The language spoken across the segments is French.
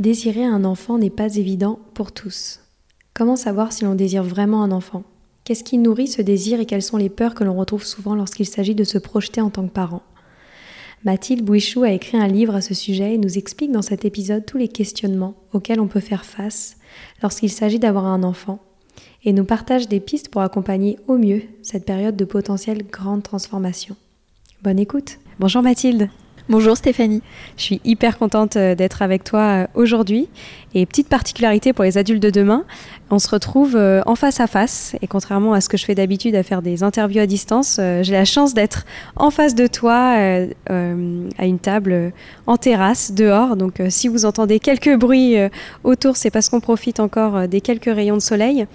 Désirer un enfant n'est pas évident pour tous. Comment savoir si l'on désire vraiment un enfant? Qu'est-ce qui nourrit ce désir et quelles sont les peurs que l'on retrouve souvent lorsqu'il s'agit de se projeter en tant que parent? Mathilde Bouichou a écrit un livre à ce sujet et nous explique dans cet épisode tous les questionnements auxquels on peut faire face lorsqu'il s'agit d'avoir un enfant et nous partage des pistes pour accompagner au mieux cette période de potentielle grande transformation. Bonne écoute Bonjour Mathilde Bonjour Stéphanie. Je suis hyper contente euh, d'être avec toi euh, aujourd'hui. Et petite particularité pour les adultes de demain, on se retrouve euh, en face à face. Et contrairement à ce que je fais d'habitude à faire des interviews à distance, j'ai la chance d'être en face de toi à une table en terrasse, dehors. Donc si vous entendez quelques bruits autour, c'est parce qu'on profite encore des quelques rayons de soleil.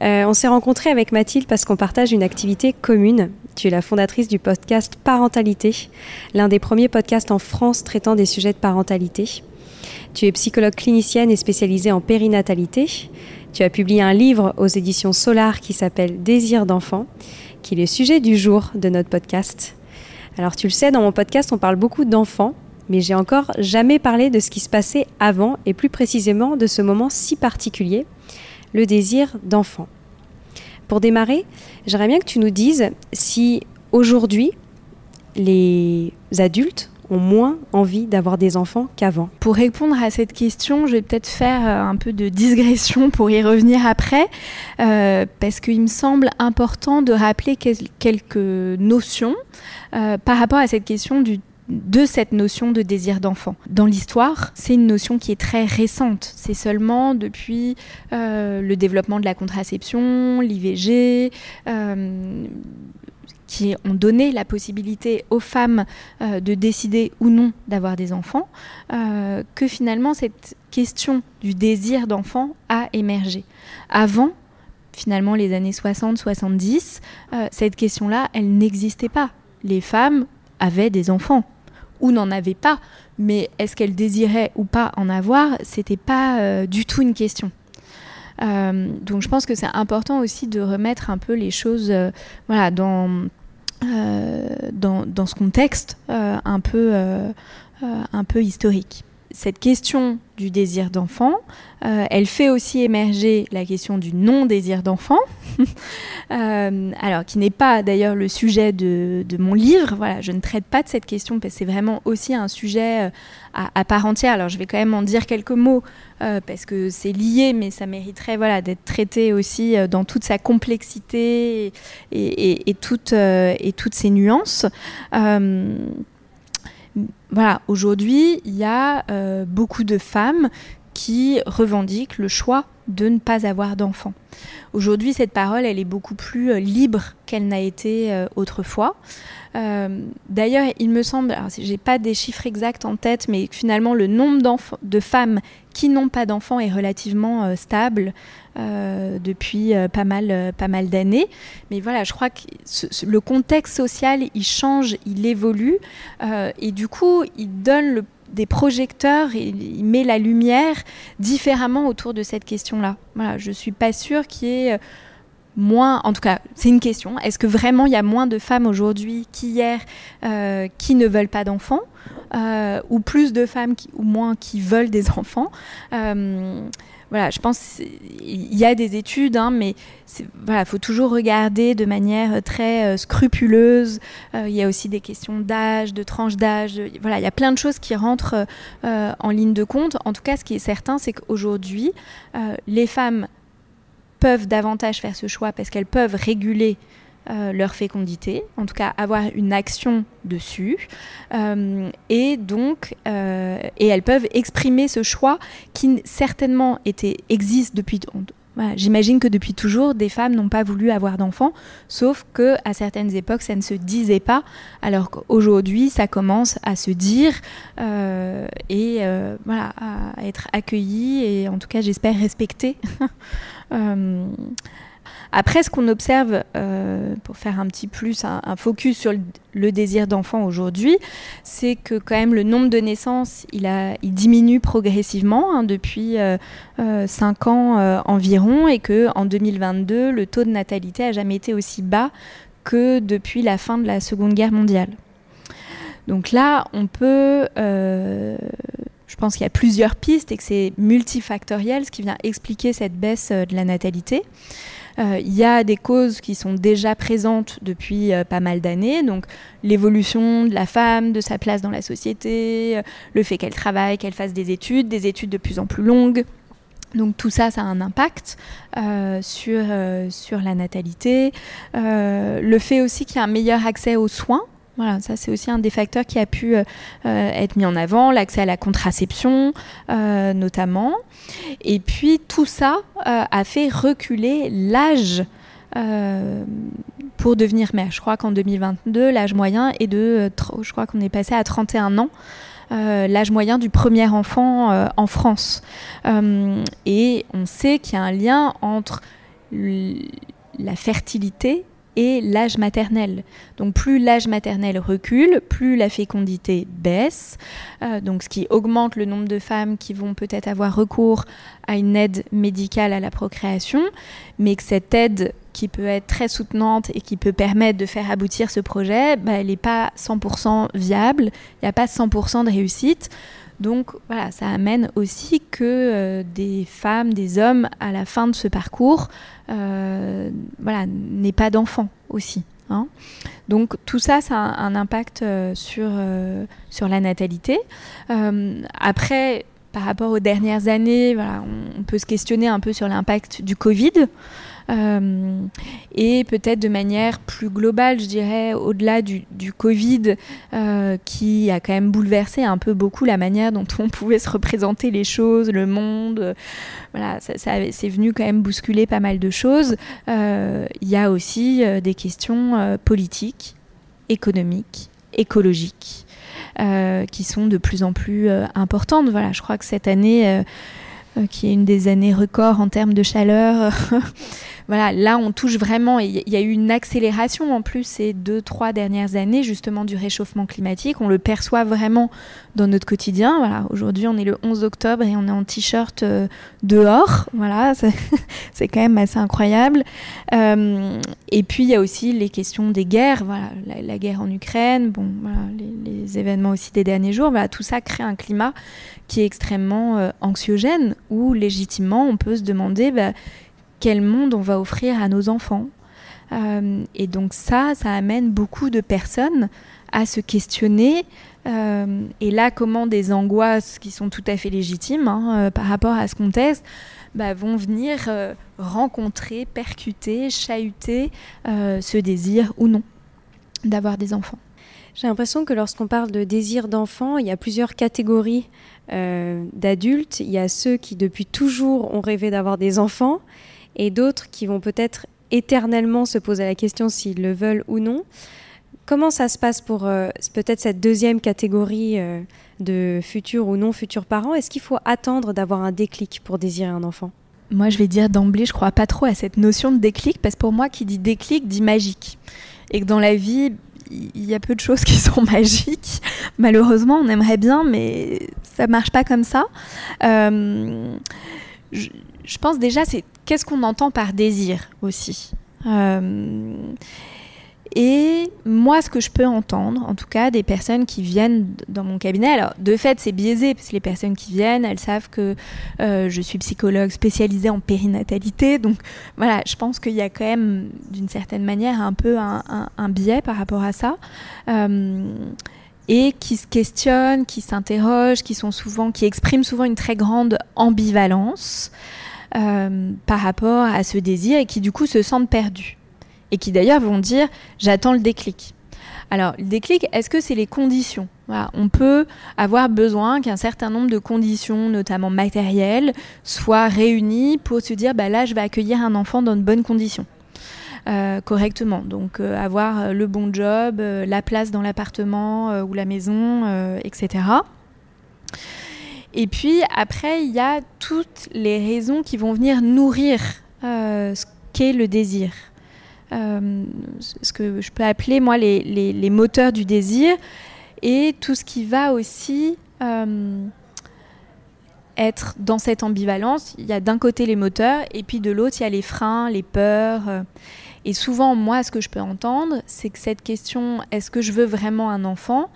on s'est rencontrés avec Mathilde parce qu'on partage une activité commune. Tu es la fondatrice du podcast Parentalité, l'un des premiers podcasts en France traitant des sujets de parentalité. Tu es psychologue clinicienne et spécialisée en périnatalité. Tu as publié un livre aux éditions Solar qui s'appelle Désir d'enfant, qui est le sujet du jour de notre podcast. Alors tu le sais, dans mon podcast, on parle beaucoup d'enfants, mais j'ai encore jamais parlé de ce qui se passait avant et plus précisément de ce moment si particulier, le désir d'enfant. Pour démarrer, j'aimerais bien que tu nous dises si aujourd'hui, les adultes moins envie d'avoir des enfants qu'avant Pour répondre à cette question, je vais peut-être faire euh, un peu de digression pour y revenir après, euh, parce qu'il me semble important de rappeler quelques notions euh, par rapport à cette question de cette notion de désir d'enfant. Dans l'histoire, c'est une notion qui est très récente. C'est seulement depuis le développement de la contraception, l'IVG, qui ont donné la possibilité aux femmes euh, de décider ou non d'avoir des enfants, que finalement cette question du désir d'enfant a émergé. Avant, finalement les années 60-70, cette question-là, elle n'existait pas. Les femmes avaient des enfants ou n'en avaient pas, mais est-ce qu'elles désiraient ou pas en avoir, c'était pas euh, du tout une question. Euh, donc je pense que c'est important aussi de remettre un peu les choses euh, voilà, dans, dans, dans, ce contexte un, peu, un peu historique. Cette question du désir d'enfant. Euh, elle fait aussi émerger la question du non-désir d'enfant, euh, alors qui n'est pas d'ailleurs le sujet de, mon livre. Voilà, je ne traite pas de cette question parce que c'est vraiment aussi un sujet euh, à, part entière. Alors je vais quand même en dire quelques mots parce que c'est lié, mais ça mériterait voilà d'être traité aussi dans toute sa complexité et, toutes ses nuances voilà, aujourd'hui, il y a beaucoup de femmes qui revendiquent le choix de ne pas avoir d'enfants. Aujourd'hui, cette parole, elle est beaucoup plus euh, libre qu'elle n'a été euh, autrefois. Euh, d'ailleurs, il me semble, j'ai pas des chiffres exacts en tête, mais finalement le nombre de femmes qui n'ont pas d'enfants est relativement stable depuis pas mal, pas mal d'années. Mais voilà, je crois que le contexte social, il change, il évolue, et du coup, il donne le des projecteurs il met la lumière différemment autour de cette question-là. Voilà, je suis pas sûre qu'il y ait euh, moins, en tout cas, c'est une question. Est-ce que vraiment il y a moins de femmes aujourd'hui qu'hier euh, qui ne veulent pas d'enfants, euh, ou plus de femmes qui, ou moins qui veulent des enfants? Voilà, je pense qu'il y a des études, hein, mais voilà, faut toujours regarder de manière très euh, scrupuleuse. Euh, il y a aussi des questions d'âge, de tranche d'âge. Voilà, il y a plein de choses qui rentrent euh, en ligne de compte. En tout cas, ce qui est certain, c'est qu'aujourd'hui, les femmes peuvent davantage faire ce choix parce qu'elles peuvent réguler euh, leur fécondité, en tout cas avoir une action dessus, euh, et donc euh, et elles peuvent exprimer ce choix qui certainement était existe depuis. J'imagine que depuis toujours, des femmes n'ont pas voulu avoir d'enfants, sauf que à certaines époques, ça ne se disait pas, alors qu'aujourd'hui, ça commence à se dire et voilà, à être accueilli et en tout cas, j'espère respecté. Après, ce qu'on observe, euh, pour faire un petit plus, un, focus sur le, désir d'enfant aujourd'hui, c'est que quand même le nombre de naissances, il, diminue progressivement hein, depuis 5 euh, euh, ans environ, et que en 2022, le taux de natalité a jamais été aussi bas que depuis la fin de la Seconde Guerre mondiale. Donc là, on peut je pense qu'il y a plusieurs pistes et que c'est multifactoriel, ce qui vient expliquer cette baisse de la natalité. Euh, il y a des causes qui sont déjà présentes depuis euh, pas mal d'années, donc l'évolution de la femme, de sa place dans la société, euh, le fait qu'elle travaille, qu'elle fasse des études, des études de plus en plus longues. Donc tout ça, ça a un impact sur, sur la natalité. le fait aussi qu'il y a un meilleur accès aux soins. Voilà, ça c'est aussi un des facteurs qui a pu euh, euh, être mis en avant, l'accès à la contraception euh, notamment. Et puis tout ça a fait reculer l'âge pour devenir mère. Je crois qu'en 2022, l'âge moyen est de, je crois qu'on est passé à 31 ans. l'âge moyen du premier enfant en France. et on sait qu'il y a un lien entre la fertilité et l'âge maternel. Donc plus l'âge maternel recule, plus la fécondité baisse, euh, donc ce qui augmente le nombre de femmes qui vont peut-être avoir recours à une aide médicale à la procréation, mais que cette aide qui peut être très soutenante et qui peut permettre de faire aboutir ce projet, bah, elle n'est pas 100% viable, il n'y a pas 100% de réussite. Donc voilà, ça amène aussi que euh, des femmes, des hommes, à la fin de ce parcours, euh, voilà, n'aient pas d'enfants aussi. Hein. Donc tout ça, ça a un, impact euh, sur, sur la natalité. après, par rapport aux dernières années, voilà, on, peut se questionner un peu sur l'impact du Covid. Euh, et peut-être de manière plus globale, je dirais, au-delà du, Covid, euh, qui a quand même bouleversé un peu beaucoup la manière dont on pouvait se représenter les choses, le monde. voilà, ça, c'est venu quand même bousculer pas mal de choses. Euh, il y a aussi des questions politiques, économiques, écologiques. qui sont de plus en plus importantes. Voilà, je crois que cette année, qui est une des années records en termes de chaleur, voilà, là on touche vraiment, il y a eu une accélération en plus ces deux, trois dernières années justement du réchauffement climatique. On le perçoit vraiment dans notre quotidien. Voilà, aujourd'hui on est le 11 octobre et on est en t-shirt euh, dehors. Voilà, c'est quand même assez incroyable. Euh, et puis il y a aussi les questions des guerres. Voilà, la, guerre en Ukraine, bon, les, événements aussi des derniers jours. Voilà, tout ça crée un climat qui est extrêmement euh, anxiogène où légitimement on peut se demander bah, quel monde on va offrir à nos enfants. Euh, et donc ça, ça amène beaucoup de personnes à se questionner. Euh, et là, comment des angoisses qui sont tout à fait légitimes hein, euh, par rapport à ce contexte bah, vont venir rencontrer, percuter, chahuter ce désir ou non d'avoir des enfants. J'ai l'impression que lorsqu'on parle de désir d'enfant, il y a plusieurs catégories d'adultes. Il y a ceux qui depuis toujours ont rêvé d'avoir des enfants et d'autres qui vont peut-être éternellement se poser la question s'ils le veulent ou non. Comment ça se passe pour euh, peut-être cette deuxième catégorie euh, de futurs ou non futurs parents? Est-ce qu'il faut attendre d'avoir un déclic pour désirer un enfant? Moi, je vais dire d'emblée, je crois pas trop à cette notion de déclic parce que pour moi, qui dit déclic dit magique. Et que dans la vie, il y a peu de choses qui sont magiques. Malheureusement, on aimerait bien, mais ça marche pas comme ça. Euh, je, pense déjà, c'est qu'est-ce qu'on entend par désir aussi. Euh, et moi, ce que je peux entendre, en tout cas, des personnes qui viennent dans mon cabinet, alors de fait, c'est biaisé, parce que les personnes qui viennent, elles savent que euh, je suis psychologue spécialisée en périnatalité. Donc voilà, je pense qu'il y a quand même, d'une certaine manière, un peu un, biais par rapport à ça. Euh, et qui se questionnent, qui s'interrogent, qui sont souvent, qui expriment souvent une très grande ambivalence euh, par rapport à ce désir et qui du coup se sentent perdus et qui d'ailleurs vont dire j'attends le déclic. Alors, le déclic, est-ce que c'est les conditions? On peut avoir besoin qu'un certain nombre de conditions, notamment matérielles, soient réunies pour se dire bah là, je vais accueillir un enfant dans de bonnes conditions. Euh, correctement. Donc euh, avoir le bon job, la place dans l'appartement ou la maison, etc. Et puis après, il y a toutes les raisons qui vont venir nourrir ce qu'est le désir. Euh, ce que je peux appeler moi les, moteurs du désir et tout ce qui va aussi euh, être dans cette ambivalence. Il y a d'un côté les moteurs et puis de l'autre il y a les freins, les peurs. Euh. et souvent moi ce que je peux entendre c'est que cette question est-ce que je veux vraiment un enfant?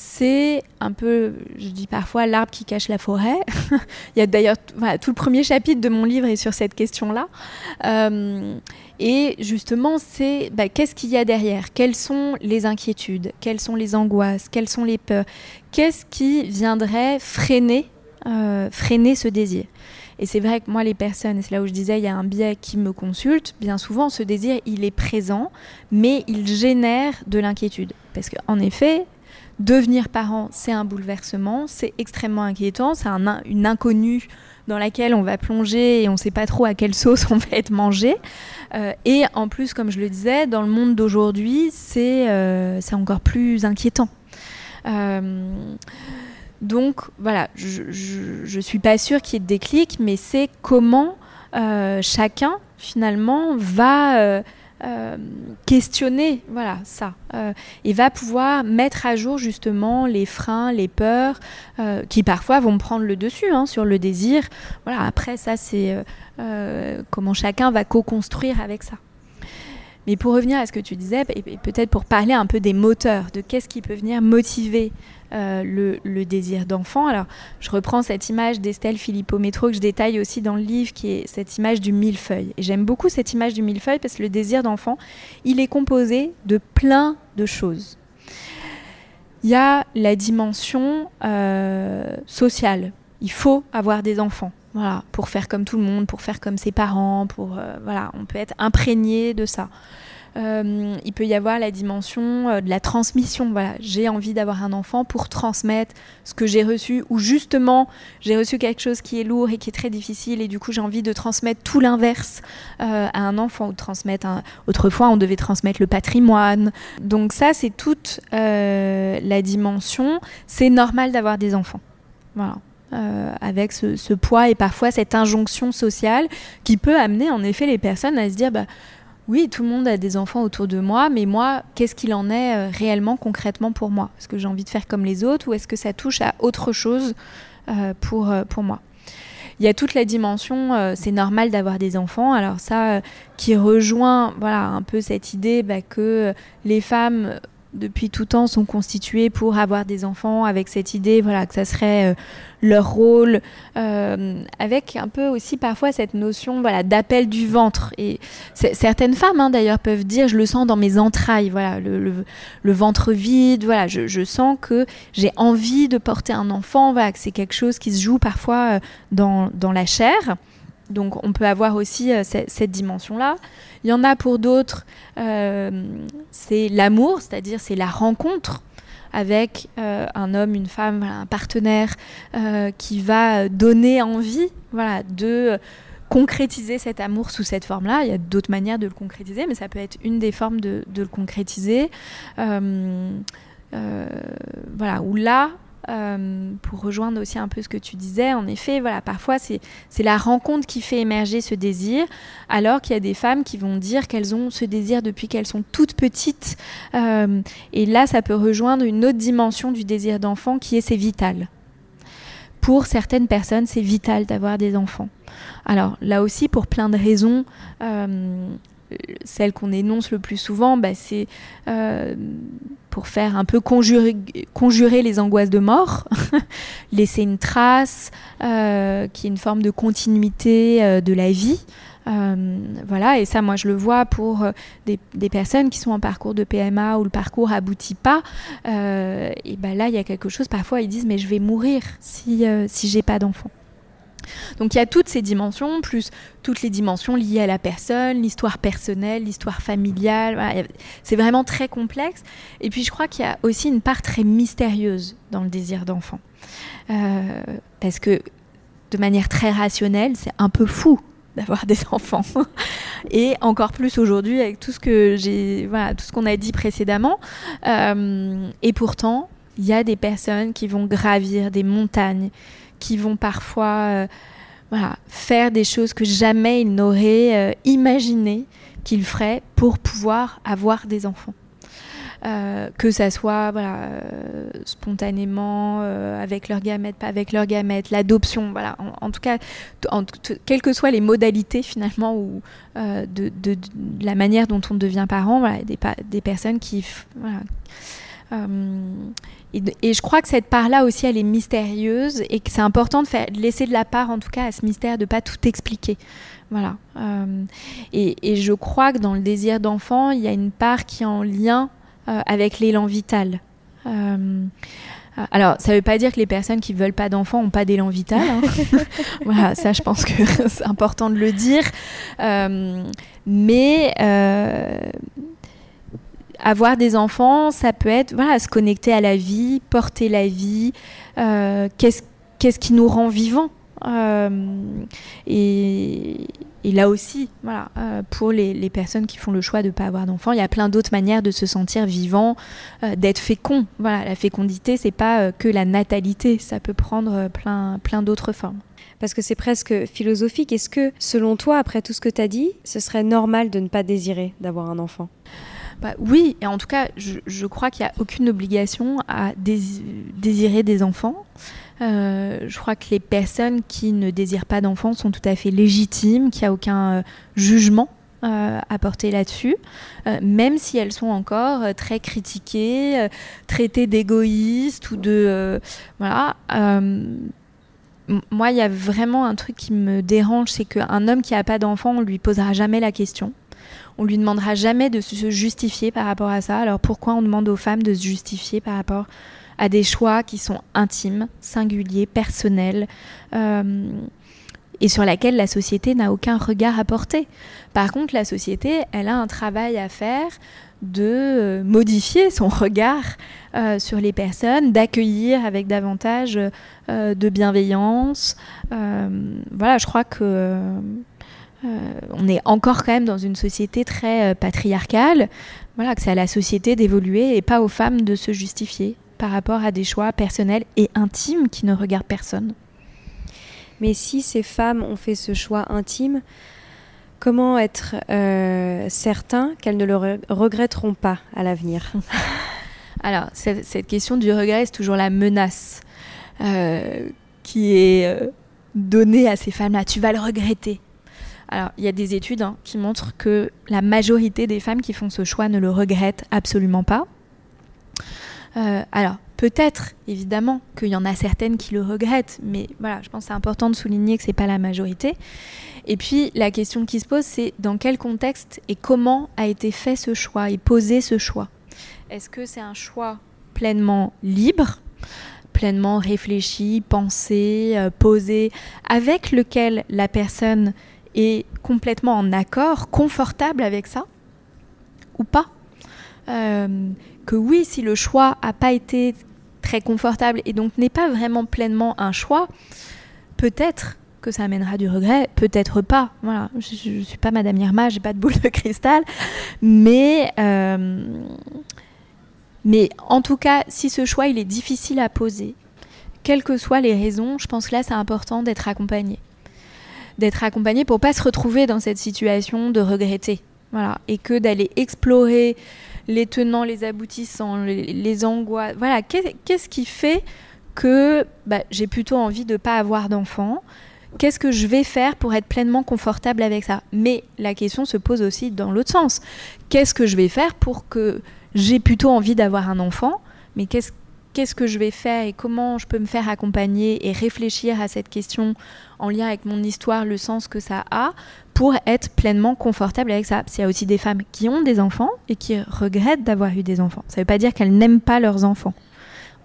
C'est un peu, je dis parfois, l'arbre qui cache la forêt. Il y a d'ailleurs tout le premier chapitre de mon livre est sur cette question-là. Euh, et justement, c'est bah, qu'est-ce qu'il y a derrière? Quelles sont les inquiétudes? Quelles sont les angoisses? Quelles sont les peurs? Qu'est-ce qui viendrait freiner, euh, freiner ce désir? Et c'est vrai que moi, les personnes, c'est là où je disais, il y a un biais qui me consulte, bien souvent, ce désir, il est présent, mais il génère de l'inquiétude. Parce qu'en effet, devenir parent, c'est un bouleversement, c'est extrêmement inquiétant, c'est une inconnue dans laquelle on va plonger et on ne sait pas trop à quelle sauce on va être mangé. Euh, et en plus, comme je le disais, dans le monde d'aujourd'hui, c'est euh, encore plus inquiétant. Euh, donc voilà, je ne suis pas sûre qu'il y ait de déclic, mais c'est comment chacun finalement va euh, questionner voilà ça. Euh, et va pouvoir mettre à jour justement les freins les peurs euh, qui parfois vont prendre le dessus hein, sur le désir. Voilà après ça c'est comment chacun va co-construire avec ça mais pour revenir à ce que tu disais et peut-être pour parler un peu des moteurs de qu'est-ce qui peut venir motiver euh, le, désir d'enfant. Alors, je reprends cette image d'Estelle Philippot-Métro que je détaille aussi dans le livre, qui est cette image du millefeuille. Et j'aime beaucoup cette image du millefeuille parce que le désir d'enfant, il est composé de plein de choses. Il y a la dimension euh, sociale. Il faut avoir des enfants. Voilà, pour faire comme tout le monde, pour faire comme ses parents, pour euh, voilà, on peut être imprégné de ça. Euh, il peut y avoir la dimension euh, de la transmission. Voilà, j'ai envie d'avoir un enfant pour transmettre ce que j'ai reçu, ou justement, j'ai reçu quelque chose qui est lourd et qui est très difficile, et du coup, j'ai envie de transmettre tout l'inverse à un enfant, ou de transmettre. Autrefois, on devait transmettre le patrimoine. Donc, ça, c'est toute la dimension. C'est normal d'avoir des enfants. Voilà. Avec ce, poids et parfois cette injonction sociale qui peut amener en effet les personnes à se dire bah, oui, tout le monde a des enfants autour de moi, mais moi, qu'est-ce qu'il en est euh, réellement, concrètement pour moi? Est-ce que j'ai envie de faire comme les autres ou est-ce que ça touche à autre chose euh, pour, euh, pour moi? Il y a toute la dimension, c'est normal d'avoir des enfants. Alors ça, qui rejoint, voilà, un peu cette idée bah, que les femmes depuis tout temps sont constituées pour avoir des enfants avec cette idée voilà que ça serait euh, leur rôle euh, avec un peu aussi parfois cette notion voilà d'appel du ventre et certaines femmes hein, d'ailleurs peuvent dire je le sens dans mes entrailles voilà le, ventre vide voilà je, sens que j'ai envie de porter un enfant voilà que c'est quelque chose qui se joue parfois euh, dans, la chair donc on peut avoir aussi cette, dimension-là. Il y en a pour d'autres, euh, c'est l'amour, c'est-à-dire c'est la rencontre. avec un homme, une femme, un partenaire qui va donner envie voilà, de concrétiser cet amour sous cette forme-là. Il y a d'autres manières de le concrétiser, mais ça peut être une des formes de, le concrétiser. Euh, euh, voilà, où là, euh, pour rejoindre aussi un peu ce que tu disais, en effet, voilà, parfois c'est la rencontre qui fait émerger ce désir, alors qu'il y a des femmes qui vont dire qu'elles ont ce désir depuis qu'elles sont toutes petites. et là, ça peut rejoindre une autre dimension du désir d'enfant qui est c'est vital. Pour certaines personnes, c'est vital d'avoir des enfants. Alors là aussi, pour plein de raisons, euh, celle qu'on énonce le plus souvent, bah, c'est euh, pour faire un peu conjurer, conjurer les angoisses de mort, laisser une trace, euh, qui est une forme de continuité de la vie. voilà, et ça, moi, je le vois pour des, personnes qui sont en parcours de PMA où le parcours aboutit pas. et ben là, il y a quelque chose. Parfois, ils disent mais je vais mourir si si j'ai pas d'enfant. Donc il y a toutes ces dimensions, plus toutes les dimensions liées à la personne, l'histoire personnelle, l'histoire familiale. c'est vraiment très complexe. Et puis je crois qu'il y a aussi une part très mystérieuse dans le désir d'enfant. Euh, parce que de manière très rationnelle, c'est un peu fou d'avoir des enfants. Et encore plus aujourd'hui avec tout ce que j'ai, tout ce qu'on a dit précédemment. Euh, et pourtant, il y a des personnes qui vont gravir des montagnes, qui vont parfois euh, faire des choses que jamais ils n'auraient euh, imaginé qu'ils feraient pour pouvoir avoir des enfants. Euh, que ça soit voilà, spontanément, avec leur gamète, pas avec leur gamète, l'adoption, voilà. En, tout cas, quelles que soient les modalités finalement ou de, la manière dont on devient parent, voilà, des, des personnes qui voilà, et, je crois que cette part-là aussi, elle est mystérieuse et que c'est important de, faire, laisser de la part, en tout cas, à ce mystère, de pas tout expliquer. Voilà. Euh, et, je crois que dans le désir d'enfant, il y a une part qui est en lien euh, avec l'élan vital. Euh, alors, ça ne veut pas dire que les personnes qui ne veulent pas d'enfants n'ont pas d'élan vital. Hein. voilà, ça, je pense que c'est important de le dire. mais avoir des enfants, ça peut être voilà, se connecter à la vie, porter la vie, euh, qu'est-ce, qui nous rend vivants. Euh, et, là aussi, voilà, euh, pour les, personnes qui font le choix de ne pas avoir d'enfants, il y a plein d'autres manières de se sentir vivant, d'être fécond. Voilà, la fécondité, c'est pas que la natalité, ça peut prendre plein, plein d'autres formes parce que c'est presque philosophique. Est-ce que, selon toi, après tout ce que tu as dit, ce serait normal de ne pas désirer d'avoir un enfant? Bah, oui, et en tout cas, je, crois qu'il n'y a aucune obligation à désirer des enfants. Euh, je crois que les personnes qui ne désirent pas d'enfants sont tout à fait légitimes, qu'il n'y a aucun euh, jugement euh, à porter là-dessus, même si elles sont encore très critiquées, traitées d'égoïstes ou de... voilà. moi, il y a vraiment un truc qui me dérange, c'est qu'un homme qui n'a pas d'enfant, on lui posera jamais la question. On lui demandera jamais de se justifier par rapport à ça. Alors pourquoi on demande aux femmes de se justifier par rapport à des choix qui sont intimes, singuliers, personnels euh, et sur lesquels la société n'a aucun regard à porter? Par contre, la société, elle a un travail à faire de euh, modifier son regard euh, sur les personnes, d'accueillir avec davantage de bienveillance. voilà, je crois que on est encore quand même dans une société très euh, patriarcale. Voilà, que c'est à la société d'évoluer et pas aux femmes de se justifier par rapport à des choix personnels et intimes qui ne regardent personne. Mais si ces femmes ont fait ce choix intime, comment être euh, certain qu'elles ne le regretteront pas à l'avenir? Alors, cette, question du regret, c'est toujours la menace qui est donnée à ces femmes-là. Tu vas le regretter. Alors, il y a des études hein, qui montrent que la majorité des femmes qui font ce choix ne le regrettent absolument pas. Euh, alors, peut-être, évidemment, qu'il y en a certaines qui le regrettent, mais voilà, je pense que c'est important de souligner que ce n'est pas la majorité. Et puis, la question qui se pose, c'est dans quel contexte et comment a été fait ce choix et posé ce choix? Est-ce que c'est un choix pleinement libre pleinement réfléchi, pensé, euh, posé, avec lequel la personne est complètement en accord, confortable avec ça ou pas? Que oui, si le choix n'a pas été très confortable et donc n'est pas vraiment pleinement un choix, peut-être que ça amènera du regret, peut-être pas. Voilà, je, ne suis pas Madame Irma, j'ai pas de boule de cristal, mais mais en tout cas, si ce choix il est difficile à poser, quelles que soient les raisons, je pense que là c'est important d'être accompagné. D'être accompagné pour pas se retrouver dans cette situation de regretter. Voilà. Et que d'aller explorer les tenants, les aboutissants, les, angoisses. Voilà. Qu'est-ce qui fait que bah, j'ai plutôt envie de ne pas avoir d'enfant Qu'est-ce que je vais faire pour être pleinement confortable avec ça? Mais la question se pose aussi dans l'autre sens. Qu'est-ce que je vais faire pour que j'ai plutôt envie d'avoir un enfant? Mais qu'est-ce qu'est-ce que je vais faire et comment je peux me faire accompagner et réfléchir à cette question en lien avec mon histoire, le sens que ça a, pour être pleinement confortable avec ça. Il y a aussi des femmes qui ont des enfants et qui regrettent d'avoir eu des enfants. Ça ne veut pas dire qu'elles n'aiment pas leurs enfants.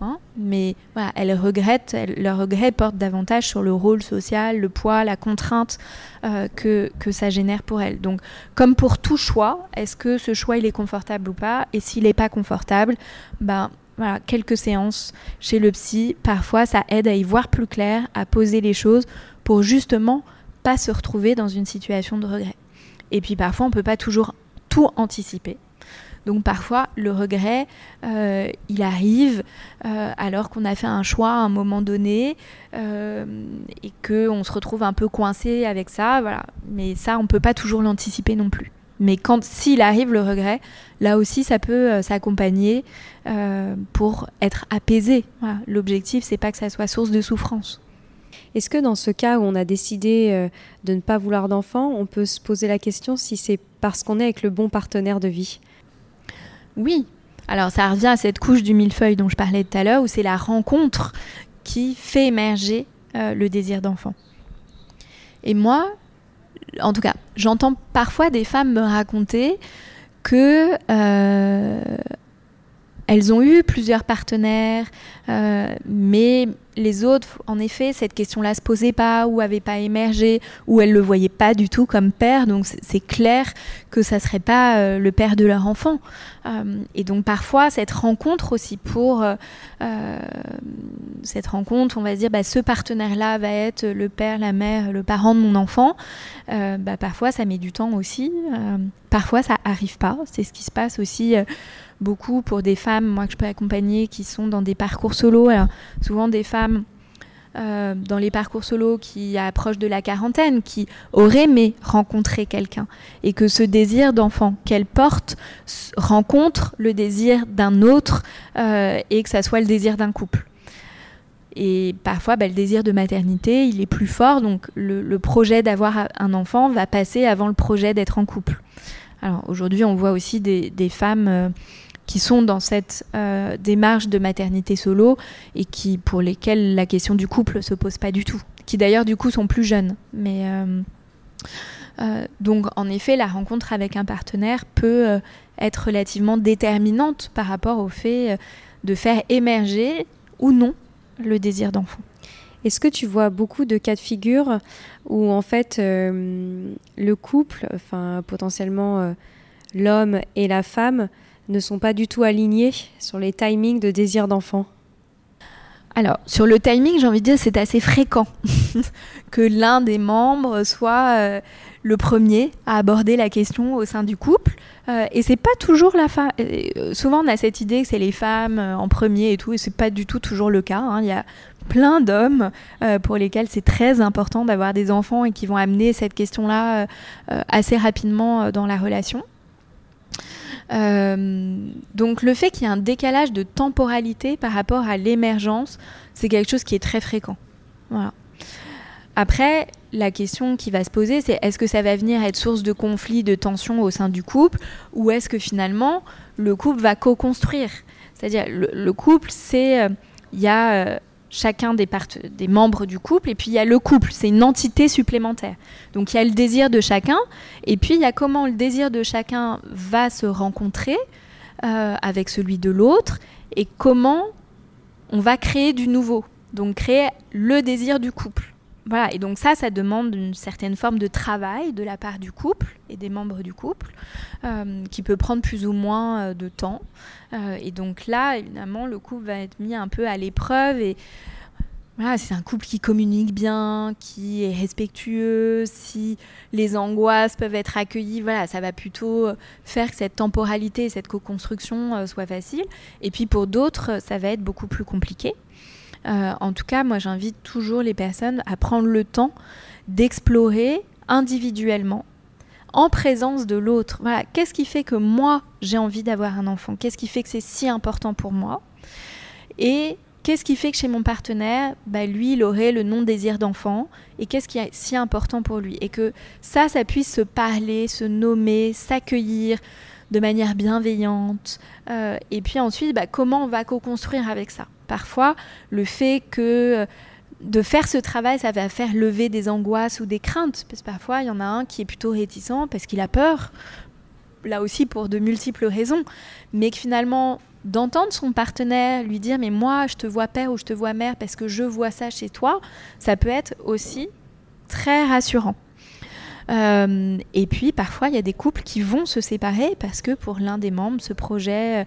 Hein, mais voilà, elles regrettent, leur regret porte davantage sur le rôle social, le poids, la contrainte euh, que, que ça génère pour elles. Donc, comme pour tout choix, est-ce que ce choix il est confortable ou pas? Et s'il n'est pas confortable, ben voilà, quelques séances chez le psy, parfois ça aide à y voir plus clair, à poser les choses pour justement pas se retrouver dans une situation de regret. Et puis parfois on peut pas toujours tout anticiper. Donc parfois le regret, euh, il arrive euh, alors qu'on a fait un choix à un moment donné euh, et qu'on se retrouve un peu coincé avec ça. Voilà. Mais ça, on peut pas toujours l'anticiper non plus. Mais quand s'il arrive le regret, là aussi ça peut euh, s'accompagner euh, pour être apaisé. L'objectif c'est pas que ça soit source de souffrance. Est-ce que dans ce cas où on a décidé euh, de ne pas vouloir d'enfant, on peut se poser la question si c'est parce qu'on est avec le bon partenaire de vie? Oui. Alors ça revient à cette couche du millefeuille dont je parlais tout à l'heure, où c'est la rencontre qui fait émerger le désir d'enfant. Et moi, en tout cas, j'entends parfois des femmes me raconter que euh, elles ont eu plusieurs partenaires, euh, mais les autres, en effet, cette question-là se posait pas ou avait pas émergé ou elles le voyaient pas du tout comme père. Donc c'est clair que ça serait pas euh, le père de leur enfant. Euh, et donc parfois cette rencontre aussi pour cette rencontre, on va dire bah, ce partenaire-là va être le père, la mère, le parent de mon enfant. bah, parfois ça met du temps aussi. parfois ça arrive pas. C'est ce qui se passe aussi beaucoup pour des femmes, moi que je peux accompagner, qui sont dans des parcours solo. souvent des femmes euh, dans les parcours solo qui approchent de la quarantaine, qui auraient aimé rencontrer quelqu'un, et que ce désir d'enfant qu'elles portent rencontre le désir d'un autre, euh, et que ça soit le désir d'un couple. Et parfois, bah, le désir de maternité, il est plus fort, donc le projet d'avoir un enfant va passer avant le projet d'être en couple. Alors aujourd'hui, on voit aussi des, femmes euh, qui sont dans cette euh, démarche de maternité solo et qui pour lesquelles la question du couple se pose pas du tout, qui d'ailleurs du coup sont plus jeunes. Mais euh, donc en effet, la rencontre avec un partenaire peut être relativement déterminante par rapport au fait de faire émerger ou non le désir d'enfant. Est-ce que tu vois beaucoup de cas de figure où en fait euh, le couple, enfin potentiellement euh, l'homme et la femme, ne sont pas du tout alignés sur les timings de désir d'enfant alors, sur le timing, j'ai envie de dire, c'est assez fréquent que l'un des membres soit euh, le premier à aborder la question au sein du couple. Euh, et c'est pas toujours la femme. Euh, souvent, on a cette idée que c'est les femmes en premier et tout, et c'est pas du tout toujours le cas. Hein. Il y a plein d'hommes pour lesquels c'est très important d'avoir des enfants et qui vont amener cette question-là assez rapidement dans la relation. Euh, donc le fait qu'il y ait un décalage de temporalité par rapport à l'émergence, c'est quelque chose qui est très fréquent. Voilà. Après, la question qui va se poser, c'est est-ce que ça va venir être source de conflit, de tension au sein du couple, ou est-ce que finalement le couple va co-construire? C'est-à-dire le, couple, c'est euh, il y a euh, chacun des, des membres du couple, et puis il y a le couple, c'est une entité supplémentaire. Donc il y a le désir de chacun, et puis il y a comment le désir de chacun va se rencontrer euh, avec celui de l'autre, et comment on va créer du nouveau, donc créer le désir du couple. Voilà, et donc ça, ça demande une certaine forme de travail de la part du couple et des membres du couple, euh, qui peut prendre plus ou moins euh, de temps. Euh, et donc là, évidemment, le couple va être mis un peu à l'épreuve et voilà, c'est un couple qui communique bien, qui est respectueux, si les angoisses peuvent être accueillies, voilà, ça va plutôt faire que cette temporalité, cette co-construction soit facile. Et puis pour d'autres, ça va être beaucoup plus compliqué. Euh, en tout cas, moi, j'invite toujours les personnes à prendre le temps d'explorer individuellement en présence de l'autre. Voilà, qu'est-ce qui fait que moi, j'ai envie d'avoir un enfant? Qu'est-ce qui fait que c'est si important pour moi? Et qu'est-ce qui fait que chez mon partenaire, bah, lui, il aurait le non-désir d'enfant? Et qu'est-ce qui est si important pour lui? Et que ça, ça puisse se parler, se nommer, s'accueillir de manière bienveillante. Euh, et puis ensuite, bah, comment on va co-construire avec ça? Parfois, le fait que euh, de faire ce travail, ça va faire lever des angoisses ou des craintes. Parce que parfois, il y en a un qui est plutôt réticent parce qu'il a peur, là aussi pour de multiples raisons, mais que finalement, d'entendre son partenaire lui dire mais moi je te vois père ou je te vois mère parce que je vois ça chez toi, ça peut être aussi très rassurant. Euh, et puis parfois, il y a des couples qui vont se séparer parce que pour l'un des membres, ce projet,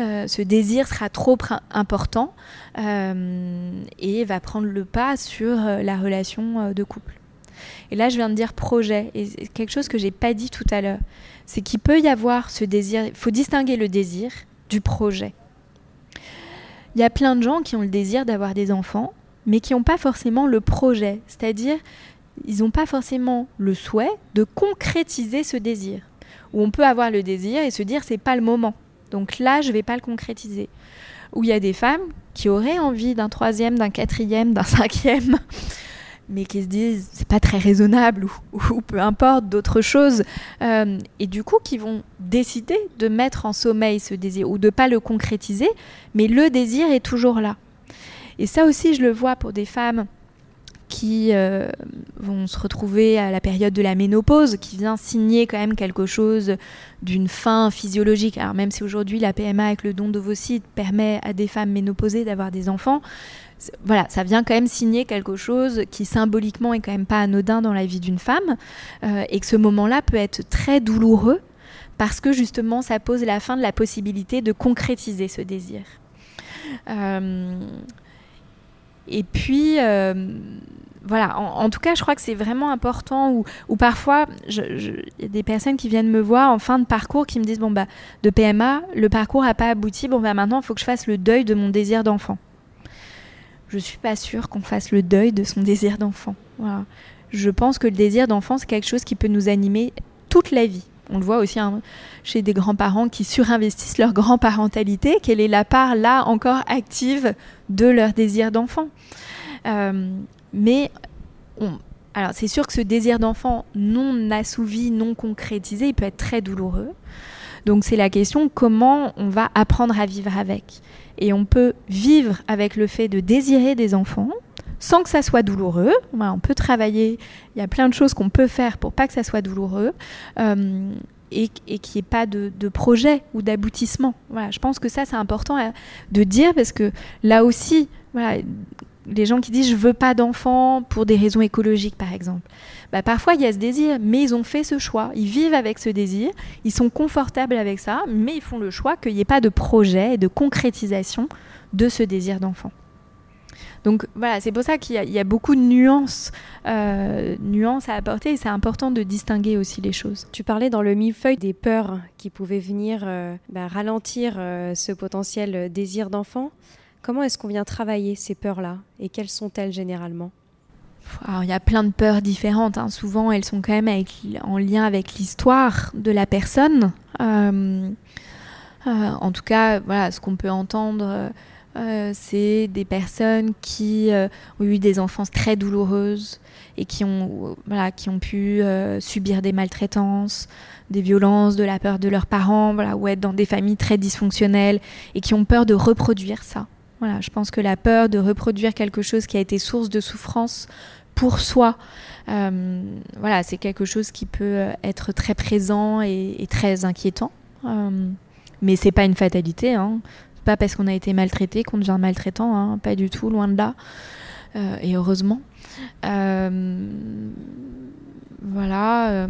euh, ce désir sera trop important euh, et va prendre le pas sur la relation de couple. Et là, je viens de dire projet, et quelque chose que j'ai pas dit tout à l'heure, c'est qu'il peut y avoir ce désir. Il faut distinguer le désir du projet. Il y a plein de gens qui ont le désir d'avoir des enfants, mais qui n'ont pas forcément le projet, c'est-à-dire ils n'ont pas forcément le souhait de concrétiser ce désir. Ou on peut avoir le désir et se dire c'est pas le moment. Donc là, je vais pas le concrétiser. Ou il y a des femmes qui auraient envie d'un troisième, d'un quatrième, d'un cinquième, mais qui se disent c'est pas très raisonnable ou, peu importe d'autres choses, euh, et du coup qui vont décider de mettre en sommeil ce désir ou de pas le concrétiser, mais le désir est toujours là. Et ça aussi, je le vois pour des femmes qui euh, vont se retrouver à la période de la ménopause, qui vient signer quand même quelque chose d'une fin physiologique. Alors même si aujourd'hui la PMA avec le don d'ovocytes permet à des femmes ménopausées d'avoir des enfants, voilà, ça vient quand même signer quelque chose qui symboliquement est quand même pas anodin dans la vie d'une femme, euh, et que ce moment-là peut être très douloureux parce que justement ça pose la fin de la possibilité de concrétiser ce désir. Euh, et puis, voilà, en, tout cas, je crois que c'est vraiment important. Ou, parfois, il y a des personnes qui viennent me voir en fin de parcours qui me disent bon bah de PMA, le parcours n'a pas abouti. Bon bah maintenant, il faut que je fasse le deuil de mon désir d'enfant. Je suis pas sûre qu'on fasse le deuil de son désir d'enfant. Je pense que le désir d'enfant c'est quelque chose qui peut nous animer toute la vie. On le voit aussi hein, chez des grands-parents qui surinvestissent leur grand-parentalité. Quelle est la part là encore active de leur désir d'enfant euh, mais alors c'est sûr que ce désir d'enfant non assouvi, non concrétisé, il peut être très douloureux. Donc c'est la question comment on va apprendre à vivre avec? Et on peut vivre avec le fait de désirer des enfants sans que ça soit douloureux. on peut travailler, il y a plein de choses qu'on peut faire pour pas que ça soit douloureux. Euh, et, et qu'il n'y ait pas de, projet ou d'aboutissement. Je pense que ça, c'est important euh, de dire parce que là aussi, les gens qui disent je veux pas d'enfants pour des raisons écologiques par exemple. Bah, parfois il y a ce désir, mais ils ont fait ce choix, ils vivent avec ce désir, ils sont confortables avec ça, mais ils font le choix qu'il n'y ait pas de projet et de concrétisation de ce désir d'enfant. Donc voilà, c'est pour ça qu'il y, a beaucoup de nuances, euh, nuances à apporter et c'est important de distinguer aussi les choses. Tu parlais dans le millefeuille des peurs qui pouvaient venir euh, bah, ralentir euh, ce potentiel désir d'enfant. Comment est-ce qu'on vient travailler ces peurs-là? Et quelles sont-elles généralement? Il y a plein de peurs différentes. Hein. Souvent, elles sont quand même avec, en lien avec l'histoire de la personne. Euh, euh, en tout cas, voilà, ce qu'on peut entendre, euh, c'est des personnes qui ont eu des enfances très douloureuses et qui ont, voilà, qui ont pu subir des maltraitances, des violences, de la peur de leurs parents, voilà, ou être dans des familles très dysfonctionnelles et qui ont peur de reproduire ça. Voilà, je pense que la peur de reproduire quelque chose qui a été source de souffrance pour soi, euh, voilà, c'est quelque chose qui peut être très présent et, très inquiétant. Euh, mais c'est pas une fatalité. Hein. Pas parce qu'on a été maltraité qu'on devient maltraitant, hein. pas du tout, loin de là. et heureusement. voilà.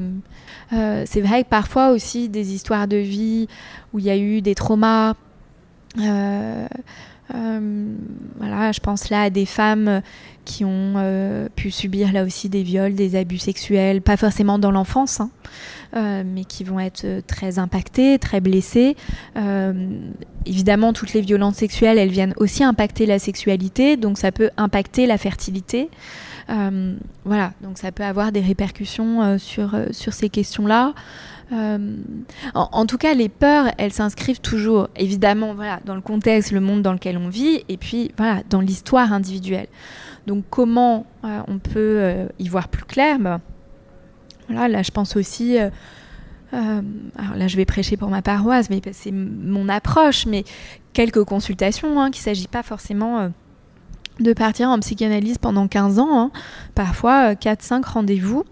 c'est vrai que parfois aussi des histoires de vie où il y a eu des traumas. Voilà, je pense là à des femmes qui ont euh, pu subir là aussi des viols, des abus sexuels, pas forcément dans l'enfance, hein, euh, mais qui vont être euh, très impactées, très blessées. évidemment, toutes les violences sexuelles, elles viennent aussi impacter la sexualité, donc ça peut impacter la fertilité. Voilà, donc ça peut avoir des répercussions sur, sur ces questions-là. En, tout cas, les peurs, elles s'inscrivent toujours, évidemment, voilà, dans le contexte, le monde dans lequel on vit, et puis voilà, dans l'histoire individuelle. Donc comment euh, on peut euh, y voir plus clair? Ben, voilà, Là, je pense aussi... Euh, alors là, je vais prêcher pour ma paroisse, mais c'est mon approche, mais quelques consultations, hein, qu'il ne s'agit pas forcément de partir en psychanalyse pendant 15 ans. Hein. Parfois, 4-5 rendez-vous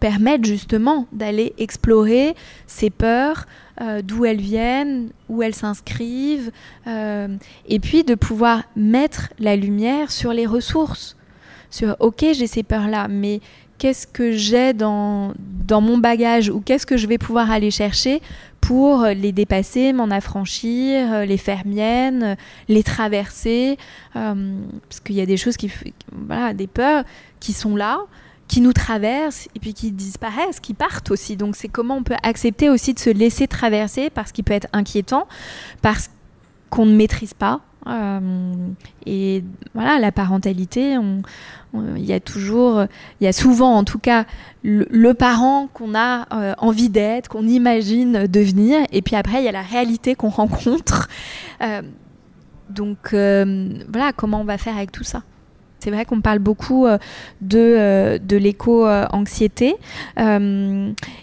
permettent justement d'aller explorer ces peurs, euh, d'où elles viennent, où elles s'inscrivent, euh, et puis de pouvoir mettre la lumière sur les ressources. Sur, ok, j'ai ces peurs-là, mais qu'est-ce que j'ai dans mon bagage ou qu'est-ce que je vais pouvoir aller chercher pour les dépasser, m'en affranchir, euh, les faire miennes, les traverser, parce qu'il y a des choses qui, voilà, des peurs qui sont là, qui nous traversent et puis qui disparaissent, qui partent aussi. Donc c'est comment on peut accepter aussi de se laisser traverser parce qu'il peut être inquiétant, parce qu'on ne maîtrise pas. Euh, et voilà, la parentalité, il y a toujours, il y a souvent en tout cas le, parent qu'on a euh, envie d'être, qu'on imagine devenir, et puis après il y a la réalité qu'on rencontre. Euh, donc voilà, comment on va faire avec tout ça? C'est vrai qu'on parle beaucoup de, de l'éco-anxiété.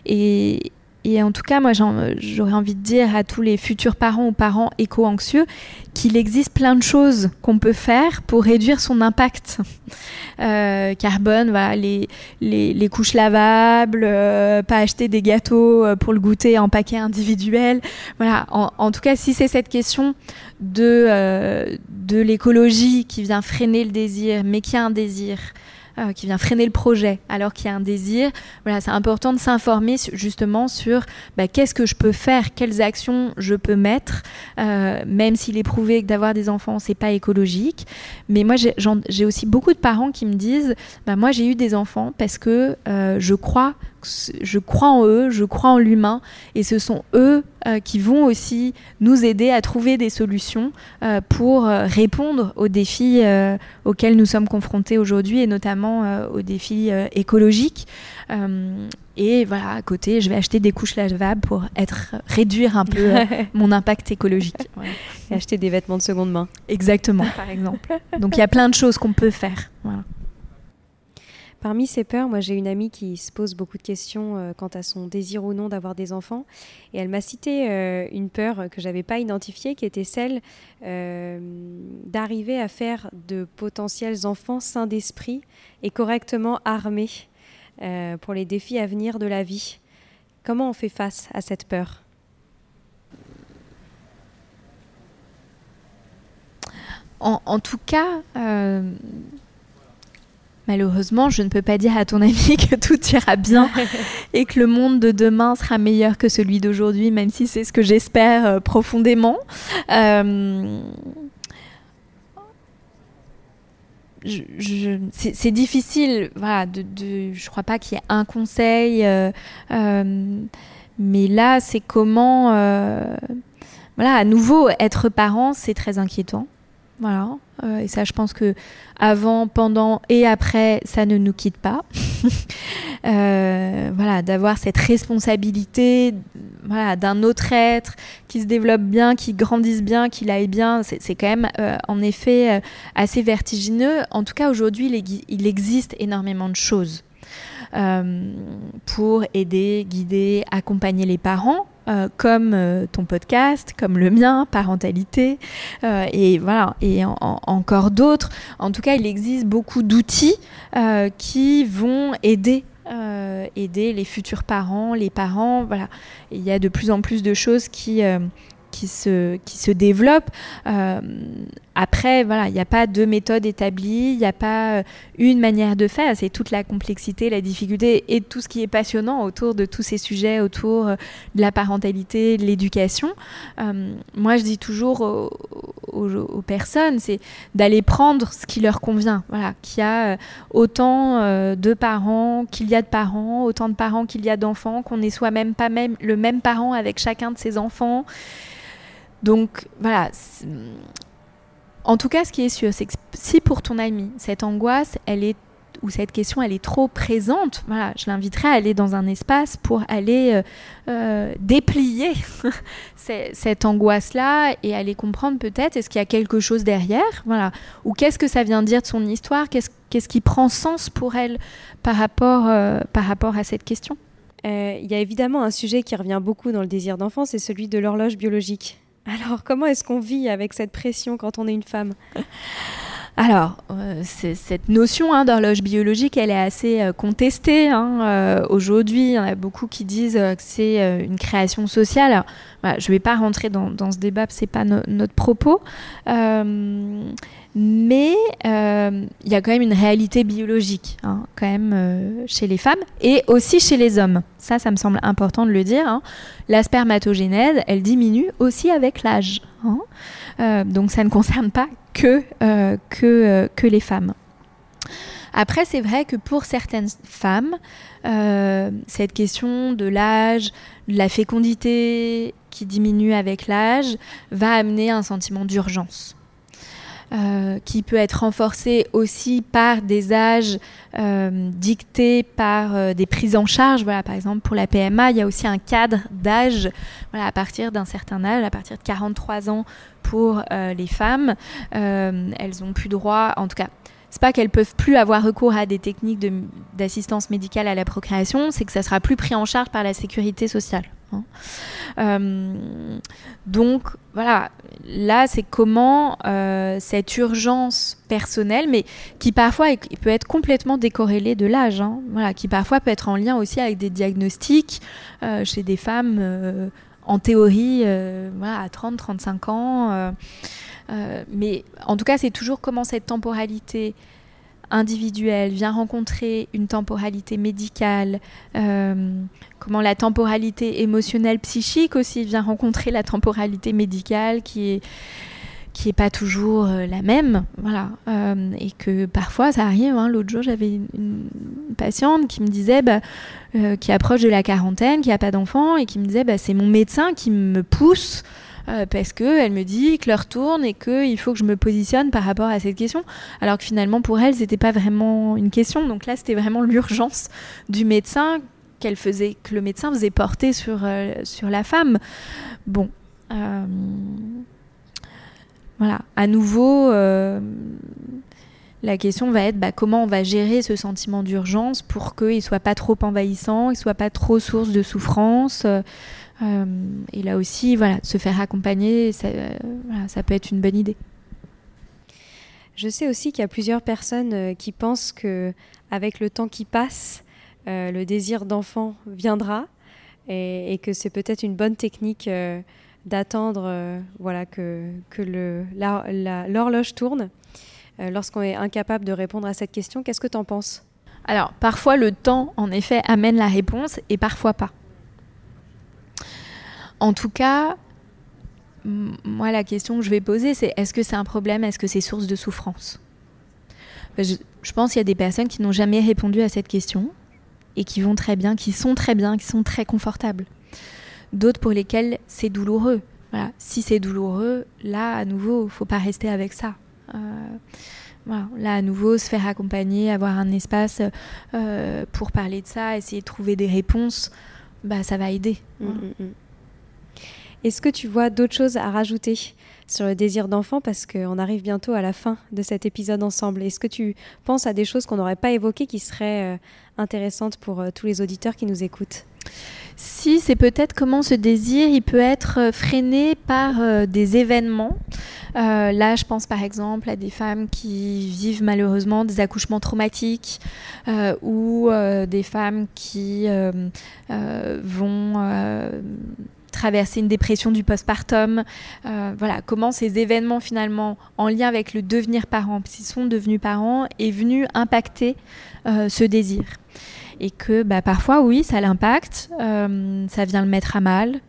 Et, et en tout cas, moi, j'aurais envie de dire à tous les futurs parents ou parents éco-anxieux qu'il existe plein de choses qu'on peut faire pour réduire son impact euh, carbone. Voilà, les, les, couches lavables, euh, pas acheter des gâteaux euh, pour le goûter en paquet individuel. Voilà. En, tout cas, si c'est cette question de, de l'écologie qui vient freiner le désir, mais qui a un désir, euh, qui vient freiner le projet alors qu'il y a un désir. Voilà, c'est important de s'informer justement sur bah, qu'est-ce que je peux faire, quelles actions je peux mettre, euh, même s'il est prouvé que d'avoir des enfants c'est pas écologique. Mais moi j'ai aussi beaucoup de parents qui me disent, bah, moi j'ai eu des enfants parce que euh, je crois je crois en eux, je crois en l'humain, et ce sont eux euh, qui vont aussi nous aider à trouver des solutions euh, pour euh, répondre aux défis auxquels nous sommes confrontés aujourd'hui, et notamment aux défis écologiques. et voilà, à côté, je vais acheter des couches lavables pour être, réduire un peu mon impact écologique. Et acheter des vêtements de seconde main. Exactement, par exemple. Donc il y a plein de choses qu'on peut faire. Voilà. Parmi ces peurs, moi j'ai une amie qui se pose beaucoup de questions euh, quant à son désir ou non d'avoir des enfants. Et elle m'a cité euh, une peur que j'avais pas identifiée, qui était celle euh, d'arriver à faire de potentiels enfants sains d'esprit et correctement armés pour les défis à venir de la vie. Comment on fait face à cette peur? En, tout cas, Malheureusement, je ne peux pas dire à ton ami que tout ira bien et que le monde de demain sera meilleur que celui d'aujourd'hui, même si c'est ce que j'espère euh, profondément. Euh, c'est difficile, voilà, de, de, je crois pas qu'il y ait un conseil, euh, mais là, c'est comment, voilà, à nouveau, être parent, c'est très inquiétant. Voilà. Euh, et ça, je pense que avant, pendant et après, ça ne nous quitte pas. euh, voilà, d'avoir cette responsabilité, d'un autre être qui se développe bien, qui grandisse bien, qui aille bien, c'est quand même, euh, en effet, assez vertigineux. En tout cas, aujourd'hui, il, existe énormément de choses. pour aider, guider, accompagner les parents euh, comme euh, ton podcast, comme le mien, parentalité, euh, et voilà, et encore d'autres. En tout cas, il existe beaucoup d'outils qui vont aider. aider les futurs parents, les parents, voilà. il y a de plus en plus de choses qui, qui se, qui se développe. Après, voilà, il n'y a pas de méthode établie, il n'y a pas euh, une manière de faire. C'est toute la complexité, la difficulté et tout ce qui est passionnant autour de tous ces sujets, autour euh, de la parentalité, de l'éducation. Euh, moi, je dis toujours aux, personnes, c'est d'aller prendre ce qui leur convient. Voilà, qu'il y a autant de parents qu'il y a de parents, autant de parents qu'il y a d'enfants, qu'on n'est soi-même pas même le même parent avec chacun de ses enfants. Donc voilà, en tout cas, ce qui est sûr, c'est que si pour ton ami, cette angoisse, elle est ou cette question, elle est trop présente, voilà, je l'inviterai à aller dans un espace pour aller euh, euh, déplier cette angoisse-là et aller comprendre peut-être est-ce qu'il y a quelque chose derrière, voilà, ou qu'est-ce que ça vient dire de son histoire, qu'est-ce qui prend sens pour elle par rapport, euh, par rapport à cette question? Il y a évidemment un sujet qui revient beaucoup dans le désir d'enfant, c'est celui de l'horloge biologique. Alors, comment est-ce qu'on vit avec cette pression quand on est une femme? Alors, euh, cette notion hein, d'horloge biologique, elle est assez euh, contestée. Hein. Euh, aujourd'hui, il y en a beaucoup qui disent que c'est une création sociale. je ne vais pas rentrer dans, ce débat, ce n'est pas notre propos. mais il y a quand même une réalité biologique, hein, quand même, chez les femmes et aussi chez les hommes. Ça, ça me semble important de le dire. La spermatogénèse, elle diminue aussi avec l'âge. donc, ça ne concerne pas que, euh, euh, que les femmes. Après, c'est vrai que pour certaines femmes, euh, cette question de l'âge, de la fécondité qui diminue avec l'âge, va amener un sentiment d'urgence. Qui peut être renforcé aussi par des âges dictés par des prises en charge. Voilà, par exemple, pour la PMA, il y a aussi un cadre d'âge voilà, à partir d'un certain âge, à partir de 43 ans pour euh, les femmes. Euh, elles ont plus droit, en tout cas, c'est pas qu'elles peuvent plus avoir recours à des techniques d'assistance médicale à la procréation, c'est que ça sera plus pris en charge par la sécurité sociale. Hein. Euh, donc voilà, là c'est comment cette urgence personnelle, mais qui parfois peut être complètement décorrélée de l'âge, hein. voilà, qui parfois peut être en lien aussi avec des diagnostics chez des femmes en théorie euh, à 30, 35 ans. Euh, euh, mais en tout cas, c'est toujours comment cette temporalité individuelle vient rencontrer une temporalité médicale, comment la temporalité émotionnelle psychique aussi vient rencontrer la temporalité médicale qui est qui est pas toujours la même, voilà, et que parfois ça arrive. Hein. L'autre jour, j'avais une, patiente qui me disait, bah, euh, qui approche de la quarantaine, qui n'a pas d'enfant et qui me disait bah, c'est mon médecin qui me pousse euh, parce qu'elle me dit que l'heure tourne et qu'il faut que je me positionne par rapport à cette question. Alors que finalement, pour elle, c'était pas vraiment une question. Donc là, c'était vraiment l'urgence du médecin qu'elle faisait, que le médecin faisait porter sur, euh, sur la femme. Bon. voilà. À nouveau la question va être bah, comment on va gérer ce sentiment d'urgence pour qu'il ne soit pas trop envahissant, il ne soit pas trop source de souffrance. Euh, et là aussi, voilà, se faire accompagner, ça, ça peut être une bonne idée. Je sais aussi qu'il y a plusieurs personnes euh, qui pensent que avec le temps qui passe, euh, le désir d'enfant viendra et, que c'est peut-être une bonne technique d'attendre voilà, que, que l'horloge tourne. Euh, lorsqu'on est incapable de répondre à cette question. Qu'est-ce que tu en penses? Alors, parfois le temps, en effet, amène la réponse et parfois pas. En tout cas, moi, la question que je vais poser, c'est est-ce que c'est un problème Est-ce que c'est source de souffrance? Je, je, pense qu'il y a des personnes qui n'ont jamais répondu à cette question et qui vont très bien, qui sont très bien, qui sont très confortables. D'autres pour lesquelles c'est douloureux. Voilà. Si c'est douloureux, là, à nouveau, il ne faut pas rester avec ça. Euh, là, à nouveau, se faire accompagner, avoir un espace euh, pour parler de ça, essayer de trouver des réponses, bah, ça va aider. Mm, mm, mm. Est-ce que tu vois d'autres choses à rajouter sur le désir d'enfant parce qu'on arrive bientôt à la fin de cet épisode ensemble Est-ce que tu penses à des choses qu'on n'aurait pas évoquées qui seraient euh, intéressantes pour tous les auditeurs qui nous écoutent? Si, c'est peut-être comment ce désir il peut être freiné par des événements. Euh, là, je pense par exemple à des femmes qui vivent malheureusement des accouchements traumatiques euh, ou euh, des femmes qui vont traverser une dépression du postpartum. voilà, comment ces événements finalement en lien avec le devenir parent, s'ils sont devenus parents, est venu impacter ce désir. Et que bah, parfois, oui, ça l'impacte, ça vient le mettre à mal.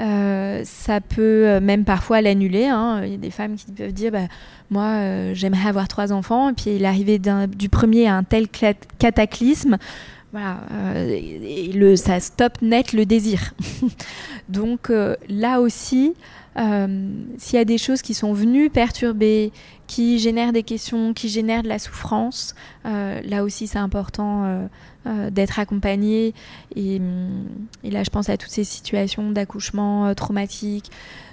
Euh, ça peut euh, même parfois l'annuler. Hein. Il y a des femmes qui peuvent dire bah, Moi, euh, j'aimerais avoir trois enfants. Et puis, arrivé du premier à un tel cataclysme. Voilà, le, ça stoppe net le désir. Donc là aussi, s'il y a des choses qui sont venues perturber, qui génèrent des questions, qui génèrent de la souffrance, là aussi c'est important euh, d'être accompagné. Et, là, je pense à toutes ces situations d'accouchement euh, traumatique,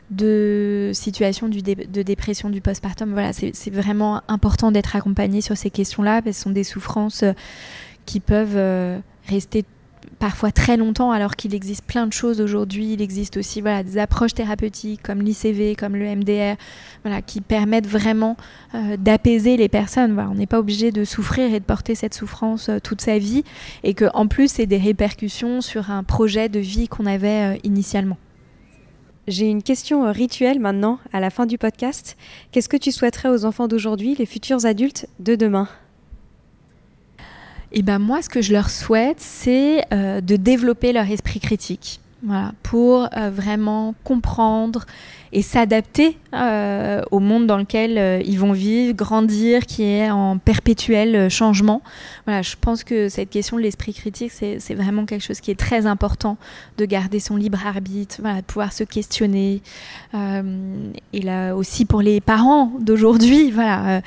de situations du de dépression du postpartum. Voilà, c'est vraiment important d'être accompagné sur ces questions-là, parce que ce sont des souffrances euh, qui peuvent rester parfois très longtemps, alors qu'il existe plein de choses aujourd'hui. Il existe aussi voilà, des approches thérapeutiques comme l'ICV, comme le MDR, voilà, qui permettent vraiment euh, d'apaiser les personnes. On n'est pas obligé de souffrir et de porter cette souffrance euh, toute sa vie, et qu'en plus, c'est des répercussions sur un projet de vie qu'on avait euh, initialement. J'ai une question rituelle maintenant, à la fin du podcast. Qu'est-ce que tu souhaiterais aux enfants d'aujourd'hui, les futurs adultes de demain? Et ben moi, ce que je leur souhaite, c'est euh, de développer leur esprit critique. Voilà, pour euh, vraiment comprendre et s'adapter euh, au monde dans lequel ils vont vivre, grandir, qui est en perpétuel changement. Voilà, je pense que cette question de l'esprit critique, c'est vraiment quelque chose qui est très important, de garder son libre arbitre, voilà, de pouvoir se questionner. et là aussi pour les parents d'aujourd'hui, voilà,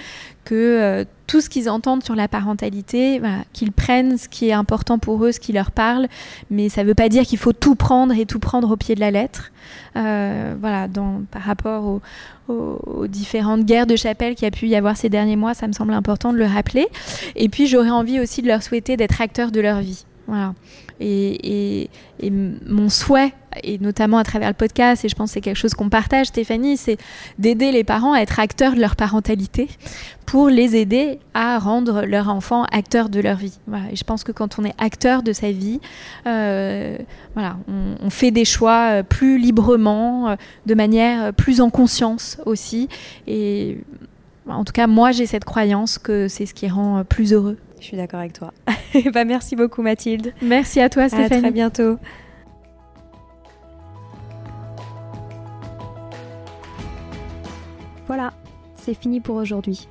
que euh, tout ce qu'ils entendent sur la parentalité, qu'ils prennent ce qui est important pour eux, ce qui leur parle, mais ça ne veut pas dire qu'il faut tout prendre et tout prendre au pied de la lettre. Euh, voilà, par rapport aux, différentes guerres de chapelle qu'il y a pu y avoir ces derniers mois, ça me semble important de le rappeler. Et puis j'aurais envie aussi de leur souhaiter d'être acteurs de leur vie. Voilà. Et, mon souhait, et notamment à travers le podcast, et je pense que c'est quelque chose qu'on partage, Stéphanie, c'est d'aider les parents à être acteurs de leur parentalité pour les aider à rendre leur enfant acteur de leur vie. Et je pense que quand on est acteur de sa vie, euh, voilà, on, fait des choix euh, plus librement, euh, de manière plus en conscience aussi. Et en tout cas, moi, j'ai cette croyance que c'est ce qui rend plus heureux. Je suis d'accord avec toi. bah, merci beaucoup Mathilde. Merci à toi Stéphanie. À très bientôt. Voilà, c'est fini pour aujourd'hui.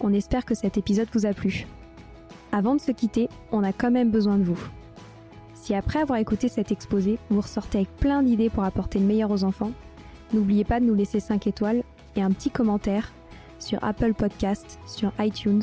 On espère que cet épisode vous a plu. Avant de se quitter, on a quand même besoin de vous. Si après avoir écouté cet exposé, vous ressortez avec plein d'idées pour apporter le meilleur aux enfants, n'oubliez pas de nous laisser 5 étoiles et un petit commentaire sur Apple Podcast, sur iTunes